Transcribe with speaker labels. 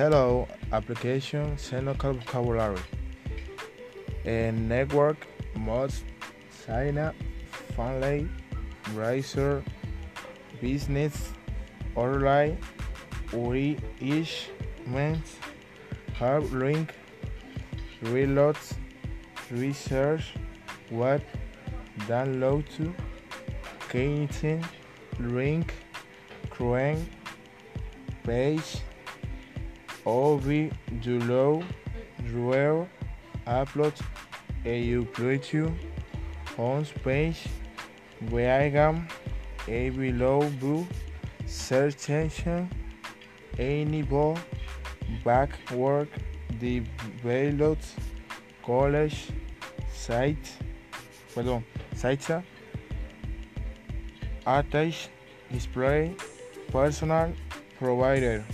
Speaker 1: Hello, application, seno vocabulary. a network, mods, sign up, family, browser, business, online, uri, ish, means, hard link, reloads, research, web, download to, Keyting, link, crane, page, OV, download, reel, upload, EU preview, home page, diagram, a below view, search engine, enable, backward, develop, college, site, perdón, site, attach, display, personal, provider.